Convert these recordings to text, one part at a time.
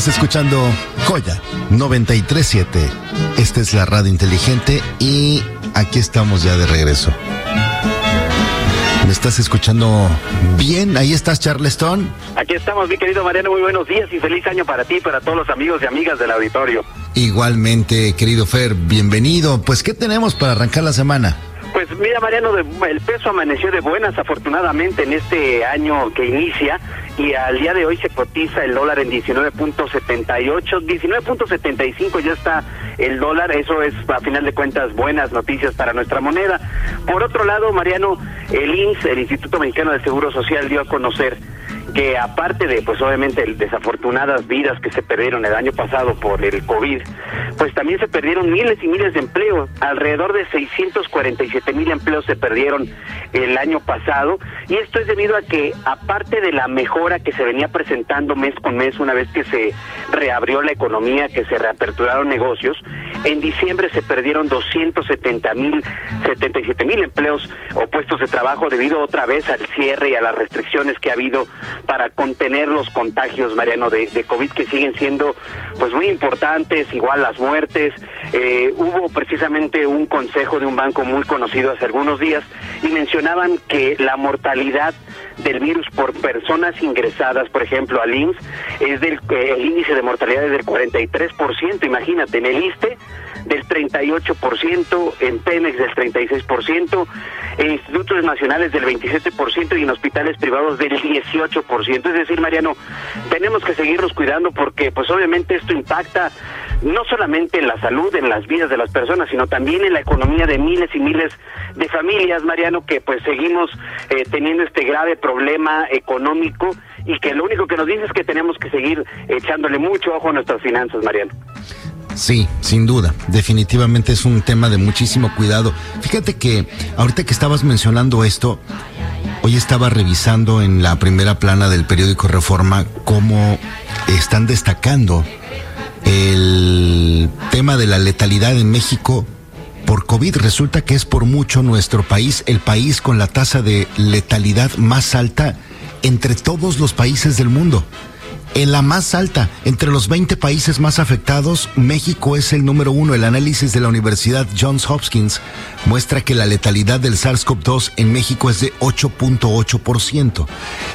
Estás escuchando Joya 937. Esta es la radio inteligente y aquí estamos ya de regreso. ¿Me estás escuchando bien? Ahí estás, Charleston. Aquí estamos, mi querido Mariano. Muy buenos días y feliz año para ti y para todos los amigos y amigas del auditorio. Igualmente, querido Fer, bienvenido. Pues, ¿qué tenemos para arrancar la semana? Pues mira, Mariano, el peso amaneció de buenas afortunadamente en este año que inicia y al día de hoy se cotiza el dólar en 19.78, 19.75 ya está el dólar, eso es a final de cuentas buenas noticias para nuestra moneda. Por otro lado, Mariano, el INS, el Instituto Mexicano de Seguro Social, dio a conocer que aparte de, pues obviamente, desafortunadas vidas que se perdieron el año pasado por el COVID, pues también se perdieron miles y miles de empleos. Alrededor de 647 mil empleos se perdieron el año pasado. Y esto es debido a que, aparte de la mejora que se venía presentando mes con mes, una vez que se reabrió la economía, que se reaperturaron negocios, en diciembre se perdieron 270 mil, 77 mil empleos o puestos de trabajo debido otra vez al cierre y a las restricciones que ha habido para contener los contagios, Mariano, de, COVID que siguen siendo pues muy importantes, igual las muertes. Eh, hubo precisamente un consejo de un banco muy conocido hace algunos días y mencionaban que la mortalidad del virus por personas ingresadas, por ejemplo, al IMSS, es del, eh, el índice de mortalidad es del 43%, imagínate, en el ISTE del 38%, en Pemex del 36%, en institutos nacionales del 27% y en hospitales privados del 18%. Es decir, Mariano, tenemos que seguirnos cuidando porque pues obviamente esto impacta no solamente en la salud, en las vidas de las personas, sino también en la economía de miles y miles de familias, Mariano, que pues seguimos eh, teniendo este grave problema económico y que lo único que nos dice es que tenemos que seguir echándole mucho ojo a nuestras finanzas, Mariano. Sí, sin duda. Definitivamente es un tema de muchísimo cuidado. Fíjate que ahorita que estabas mencionando esto, hoy estaba revisando en la primera plana del periódico Reforma cómo están destacando el tema de la letalidad en México por COVID. Resulta que es por mucho nuestro país el país con la tasa de letalidad más alta entre todos los países del mundo en la más alta. Entre los 20 países más afectados, México es el número uno. El análisis de la Universidad Johns Hopkins muestra que la letalidad del SARS-CoV-2 en México es de 8.8%,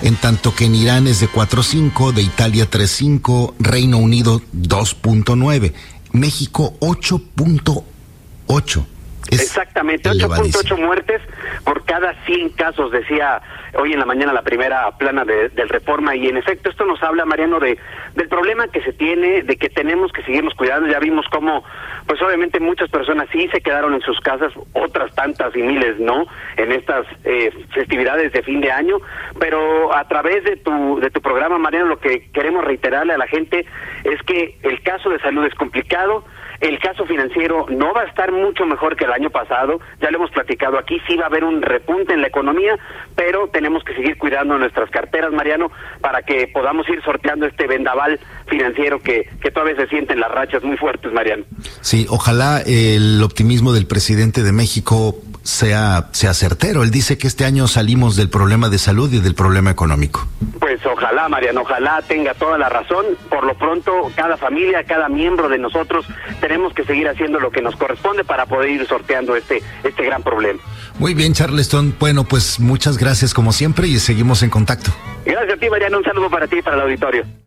en tanto que en Irán es de 4.5%, de Italia 3.5%, Reino Unido 2.9%, México 8.8%. Exactamente, 8.8 muertes por cada 100 casos, decía hoy en la mañana la primera plana de, del Reforma, y en efecto esto nos habla, Mariano, de del problema que se tiene, de que tenemos que seguirnos cuidando, ya vimos cómo, pues obviamente muchas personas sí se quedaron en sus casas, otras tantas y miles no, en estas eh, festividades de fin de año, pero a través de tu, de tu programa, Mariano, lo que queremos reiterarle a la gente es que el caso de salud es complicado, el caso financiero no va a estar mucho mejor que el año pasado, ya lo hemos platicado aquí, sí va a haber un repunte en la economía, pero tenemos que seguir cuidando nuestras carteras, Mariano, para que podamos ir sorteando este vendaval financiero que, que todavía se sienten las rachas muy fuertes, Mariano. Sí, ojalá el optimismo del presidente de México sea, sea certero. Él dice que este año salimos del problema de salud y del problema económico. Pues ojalá, Mariano, ojalá tenga toda la razón. Por lo pronto, cada familia, cada miembro de nosotros tenemos que seguir haciendo lo que nos corresponde para poder ir sorteando este, este gran problema. Muy bien, Charleston. Bueno, pues muchas gracias como siempre y seguimos en contacto. Gracias a ti, Mariano. Un saludo para ti y para el auditorio.